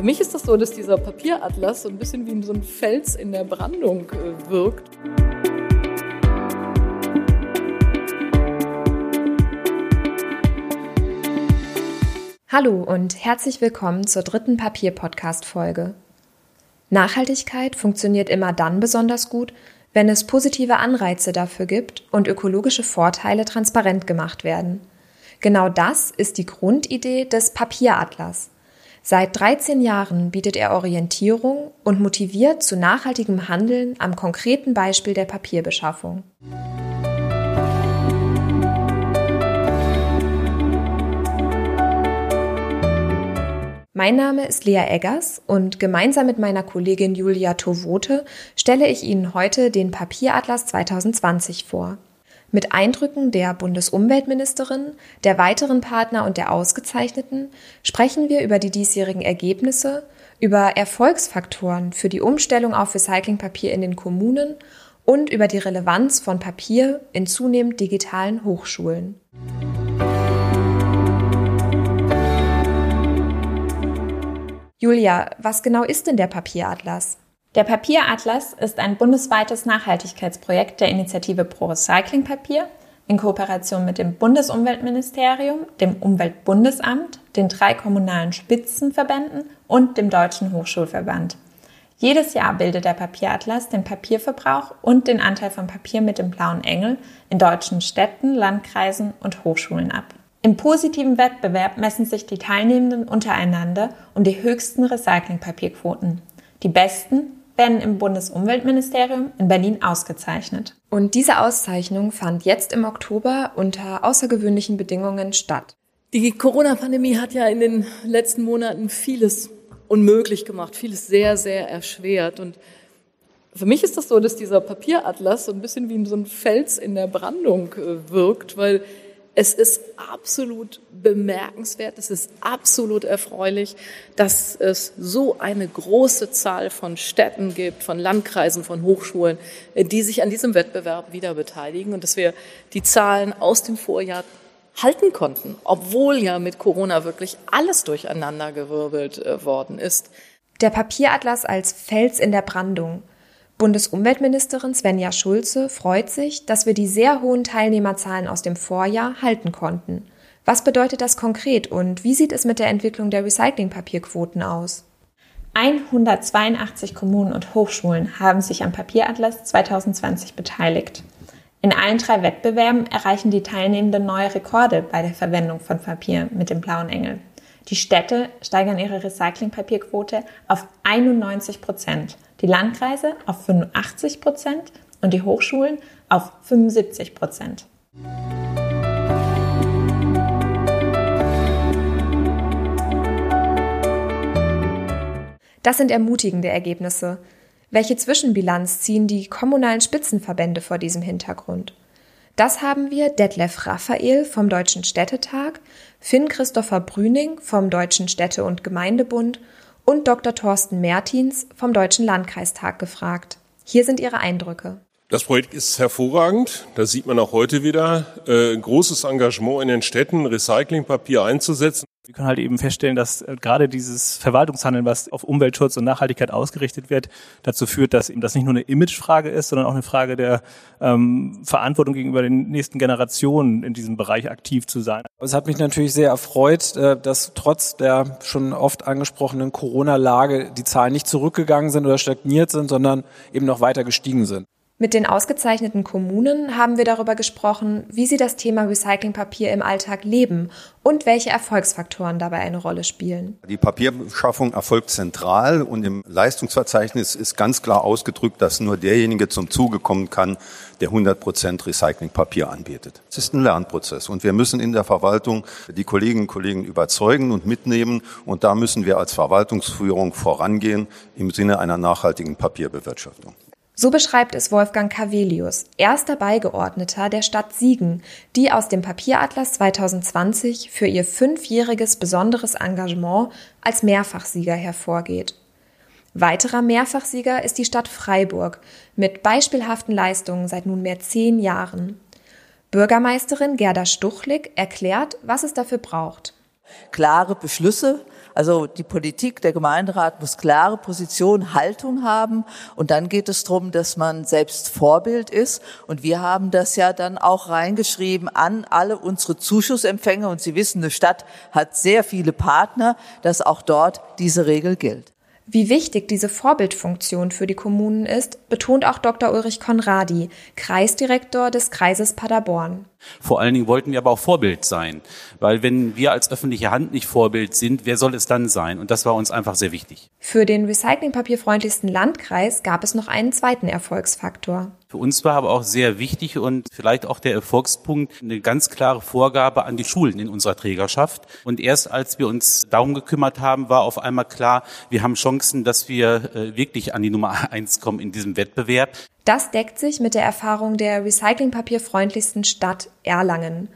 Für mich ist das so, dass dieser Papieratlas so ein bisschen wie so ein Fels in der Brandung äh, wirkt. Hallo und herzlich willkommen zur dritten Papier-Podcast-Folge. Nachhaltigkeit funktioniert immer dann besonders gut, wenn es positive Anreize dafür gibt und ökologische Vorteile transparent gemacht werden. Genau das ist die Grundidee des Papieratlas. Seit 13 Jahren bietet er Orientierung und motiviert zu nachhaltigem Handeln am konkreten Beispiel der Papierbeschaffung. Mein Name ist Lea Eggers und gemeinsam mit meiner Kollegin Julia Tovote stelle ich Ihnen heute den Papieratlas 2020 vor. Mit Eindrücken der Bundesumweltministerin, der weiteren Partner und der Ausgezeichneten sprechen wir über die diesjährigen Ergebnisse, über Erfolgsfaktoren für die Umstellung auf Recyclingpapier in den Kommunen und über die Relevanz von Papier in zunehmend digitalen Hochschulen. Julia, was genau ist denn der Papieratlas? Der Papieratlas ist ein bundesweites Nachhaltigkeitsprojekt der Initiative Pro Recycling Papier in Kooperation mit dem Bundesumweltministerium, dem Umweltbundesamt, den drei kommunalen Spitzenverbänden und dem Deutschen Hochschulverband. Jedes Jahr bildet der Papieratlas den Papierverbrauch und den Anteil von Papier mit dem blauen Engel in deutschen Städten, Landkreisen und Hochschulen ab. Im positiven Wettbewerb messen sich die Teilnehmenden untereinander um die höchsten Recyclingpapierquoten. Die besten werden im Bundesumweltministerium in Berlin ausgezeichnet. Und diese Auszeichnung fand jetzt im Oktober unter außergewöhnlichen Bedingungen statt. Die Corona-Pandemie hat ja in den letzten Monaten vieles unmöglich gemacht, vieles sehr, sehr erschwert. Und für mich ist das so, dass dieser Papieratlas so ein bisschen wie so ein Fels in der Brandung äh, wirkt, weil es ist absolut bemerkenswert, es ist absolut erfreulich, dass es so eine große Zahl von Städten gibt, von Landkreisen, von Hochschulen, die sich an diesem Wettbewerb wieder beteiligen und dass wir die Zahlen aus dem Vorjahr halten konnten, obwohl ja mit Corona wirklich alles durcheinandergewirbelt äh, worden ist. Der Papieratlas als Fels in der Brandung. Bundesumweltministerin Svenja Schulze freut sich, dass wir die sehr hohen Teilnehmerzahlen aus dem Vorjahr halten konnten. Was bedeutet das konkret und wie sieht es mit der Entwicklung der Recyclingpapierquoten aus? 182 Kommunen und Hochschulen haben sich am Papieratlas 2020 beteiligt. In allen drei Wettbewerben erreichen die Teilnehmenden neue Rekorde bei der Verwendung von Papier mit dem blauen Engel. Die Städte steigern ihre Recyclingpapierquote auf 91 Prozent die Landkreise auf 85 Prozent und die Hochschulen auf 75 Prozent. Das sind ermutigende Ergebnisse. Welche Zwischenbilanz ziehen die kommunalen Spitzenverbände vor diesem Hintergrund? Das haben wir Detlef Raphael vom Deutschen Städtetag, Finn Christopher Brüning vom Deutschen Städte- und Gemeindebund und Dr. Thorsten Mertins vom Deutschen Landkreistag gefragt. Hier sind ihre Eindrücke. Das Projekt ist hervorragend. Das sieht man auch heute wieder. Äh, großes Engagement in den Städten, Recyclingpapier einzusetzen. Wir können halt eben feststellen, dass äh, gerade dieses Verwaltungshandeln, was auf Umweltschutz und Nachhaltigkeit ausgerichtet wird, dazu führt, dass eben das nicht nur eine Imagefrage ist, sondern auch eine Frage der ähm, Verantwortung gegenüber den nächsten Generationen in diesem Bereich aktiv zu sein. Es hat mich natürlich sehr erfreut, äh, dass trotz der schon oft angesprochenen Corona-Lage die Zahlen nicht zurückgegangen sind oder stagniert sind, sondern eben noch weiter gestiegen sind. Mit den ausgezeichneten Kommunen haben wir darüber gesprochen, wie sie das Thema Recyclingpapier im Alltag leben und welche Erfolgsfaktoren dabei eine Rolle spielen. Die Papierbeschaffung erfolgt zentral und im Leistungsverzeichnis ist ganz klar ausgedrückt, dass nur derjenige zum Zuge kommen kann, der 100 Prozent Recyclingpapier anbietet. Es ist ein Lernprozess und wir müssen in der Verwaltung die Kolleginnen und Kollegen überzeugen und mitnehmen und da müssen wir als Verwaltungsführung vorangehen im Sinne einer nachhaltigen Papierbewirtschaftung. So beschreibt es Wolfgang Cavelius, erster Beigeordneter der Stadt Siegen, die aus dem Papieratlas 2020 für ihr fünfjähriges besonderes Engagement als Mehrfachsieger hervorgeht. Weiterer Mehrfachsieger ist die Stadt Freiburg mit beispielhaften Leistungen seit nunmehr zehn Jahren. Bürgermeisterin Gerda Stuchlik erklärt, was es dafür braucht. Klare Beschlüsse Also die Politik, der Gemeinderat muss klare Position, Haltung haben. Und dann geht es darum, dass man selbst Vorbild ist. Und wir haben das ja dann auch reingeschrieben an alle unsere Zuschussempfänger. Und Sie wissen, eine Stadt hat sehr viele Partner, dass auch dort diese Regel gilt. Wie wichtig diese Vorbildfunktion für die Kommunen ist, betont auch Dr. Ulrich Konradi, Kreisdirektor des Kreises Paderborn. Vor allen Dingen wollten wir aber auch Vorbild sein, weil wenn wir als öffentliche Hand nicht Vorbild sind, wer soll es dann sein? Und das war uns einfach sehr wichtig. Für den recyclingpapierfreundlichsten Landkreis gab es noch einen zweiten Erfolgsfaktor. Für uns war aber auch sehr wichtig und vielleicht auch der Erfolgspunkt eine ganz klare Vorgabe an die Schulen in unserer Trägerschaft. Und erst als wir uns darum gekümmert haben, war auf einmal klar, wir haben Chancen, dass wir äh, wirklich an die Nummer eins kommen in diesem Wettbewerb. Das deckt sich mit der Erfahrung der recyclingpapierfreundlichsten Stadt Erlangen.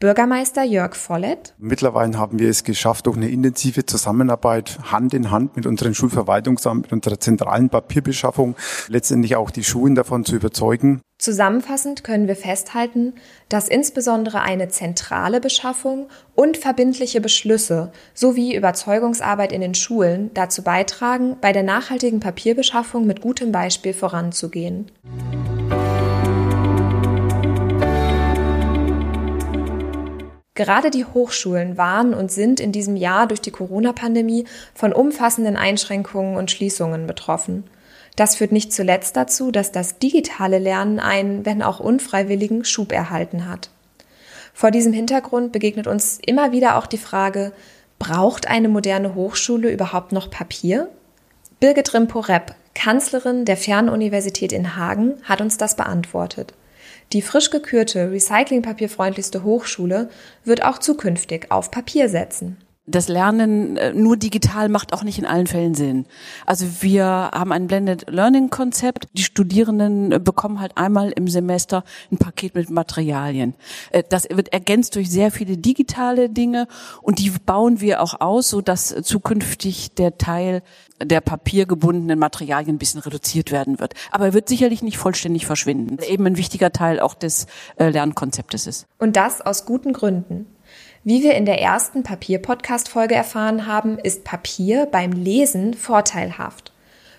Bürgermeister Jörg Vollett. Mittlerweile haben wir es geschafft, durch eine intensive Zusammenarbeit Hand in Hand mit unserem Schulverwaltungsamt, mit unserer zentralen Papierbeschaffung, letztendlich auch die Schulen davon zu überzeugen. Zusammenfassend können wir festhalten, dass insbesondere eine zentrale Beschaffung und verbindliche Beschlüsse sowie Überzeugungsarbeit in den Schulen dazu beitragen, bei der nachhaltigen Papierbeschaffung mit gutem Beispiel voranzugehen. Gerade die Hochschulen waren und sind in diesem Jahr durch die Corona-Pandemie von umfassenden Einschränkungen und Schließungen betroffen. Das führt nicht zuletzt dazu, dass das digitale Lernen einen, wenn auch unfreiwilligen, Schub erhalten hat. Vor diesem Hintergrund begegnet uns immer wieder auch die Frage, braucht eine moderne Hochschule überhaupt noch Papier? Birgit Rimpo-Repp, Kanzlerin der Fernuniversität in Hagen, hat uns das beantwortet. Die frisch gekürte, recyclingpapierfreundlichste Hochschule wird auch zukünftig auf Papier setzen. Das Lernen äh, nur digital macht auch nicht in allen Fällen Sinn. Also wir haben ein Blended Learning Konzept. Die Studierenden äh, bekommen halt einmal im Semester ein Paket mit Materialien. Äh, das wird ergänzt durch sehr viele digitale Dinge und die bauen wir auch aus, so dass zukünftig der Teil der papiergebundenen Materialien ein bisschen reduziert werden wird. Aber er wird sicherlich nicht vollständig verschwinden. Eben ein wichtiger Teil auch des Lernkonzeptes ist. Und das aus guten Gründen. Wie wir in der ersten Papier-Podcast-Folge erfahren haben, ist Papier beim Lesen vorteilhaft.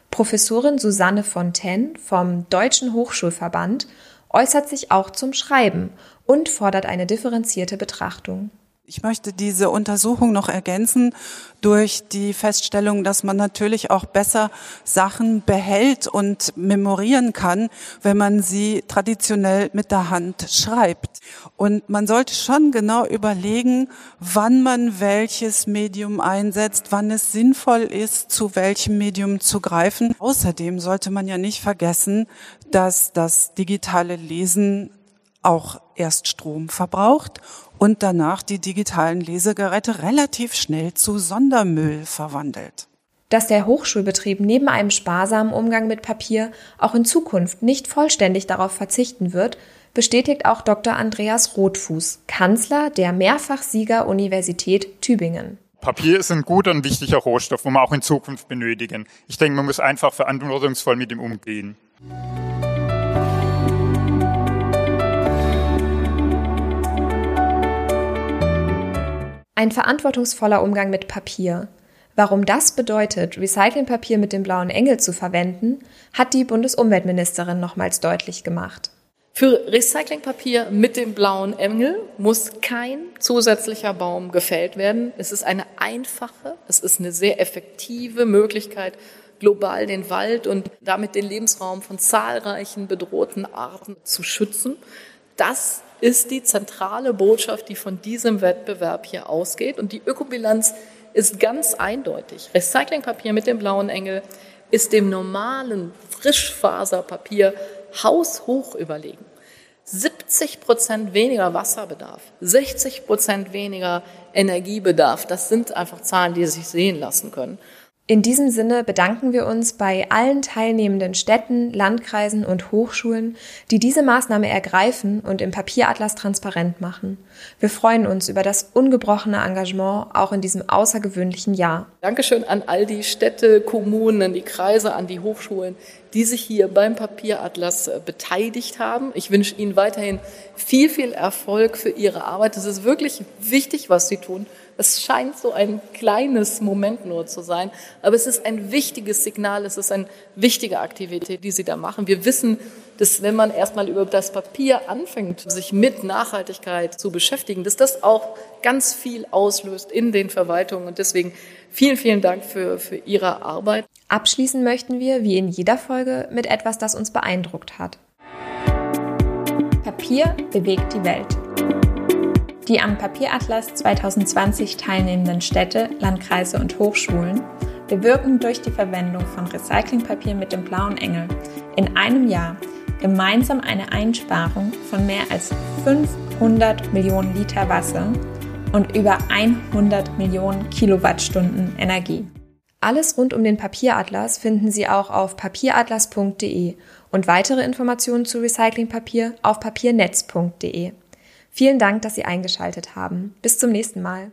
Professorin Susanne Fontaine vom Deutschen Hochschulverband äußert sich auch zum Schreiben und fordert eine differenzierte Betrachtung. Ich möchte diese Untersuchung noch ergänzen durch die Feststellung, dass man natürlich auch besser Sachen behält und memorieren kann, wenn man sie traditionell mit der Hand schreibt. Und man sollte schon genau überlegen, wann man welches Medium einsetzt, wann es sinnvoll ist, zu welchem Medium zu greifen. Außerdem sollte man ja nicht vergessen, dass das digitale Lesen auch erst Strom verbraucht und danach die digitalen Lesegeräte relativ schnell zu Sondermüll verwandelt. Dass der Hochschulbetrieb neben einem sparsamen Umgang mit Papier auch in Zukunft nicht vollständig darauf verzichten wird, bestätigt auch Dr. Andreas Rothfuß, Kanzler der Mehrfachsieger-Universität Tübingen. Papier ist ein guter und wichtiger Rohstoff, den wir auch in Zukunft benötigen. Ich denke, man muss einfach verantwortungsvoll mit ihm umgehen. Ein verantwortungsvoller Umgang mit Papier. Warum das bedeutet, Recyclingpapier mit dem blauen Engel zu verwenden, hat die Bundesumweltministerin nochmals deutlich gemacht. Für Recyclingpapier mit dem blauen Engel muss kein zusätzlicher Baum gefällt werden. Es ist eine einfache, es ist eine sehr effektive Möglichkeit, global den Wald und damit den Lebensraum von zahlreichen bedrohten Arten zu schützen. Das ist die zentrale Botschaft, die von diesem Wettbewerb hier ausgeht. Und die Ökobilanz ist ganz eindeutig. Recyclingpapier mit dem blauen Engel ist dem normalen Frischfaserpapier haushoch überlegen. 70 Prozent weniger Wasserbedarf, 60 Prozent weniger Energiebedarf, das sind einfach Zahlen, die sich sehen lassen können. In diesem Sinne bedanken wir uns bei allen teilnehmenden Städten, Landkreisen und Hochschulen, die diese Maßnahme ergreifen und im Papieratlas transparent machen. Wir freuen uns über das ungebrochene Engagement auch in diesem außergewöhnlichen Jahr. Dankeschön an all die Städte, Kommunen, die Kreise, an die Hochschulen, die sich hier beim Papieratlas äh, beteiligt haben. Ich wünsche Ihnen weiterhin viel, viel Erfolg für Ihre Arbeit. Es ist wirklich wichtig, was Sie tun. Es scheint so ein kleines Moment nur zu sein, aber es ist ein wichtiges Signal, es ist eine wichtige Aktivität, die Sie da machen. Wir wissen, dass wenn man erstmal über das Papier anfängt, sich mit Nachhaltigkeit zu beschäftigen, dass das auch ganz viel auslöst in den Verwaltungen. Und deswegen vielen, vielen Dank für, für Ihre Arbeit. Abschließen möchten wir, wie in jeder Folge, mit etwas, das uns beeindruckt hat. Papier bewegt die Welt. Die am Papieratlas 2020 teilnehmenden Städte, Landkreise und Hochschulen bewirken durch die Verwendung von Recyclingpapier mit dem blauen Engel in einem Jahr gemeinsam eine Einsparung von mehr als 500 Millionen Liter Wasser und über 100 Millionen Kilowattstunden Energie. Alles rund um den Papieratlas finden Sie auch auf papieratlas.de und weitere Informationen zu Recyclingpapier auf papiernetz.de. Vielen Dank, dass Sie eingeschaltet haben. Bis zum nächsten Mal.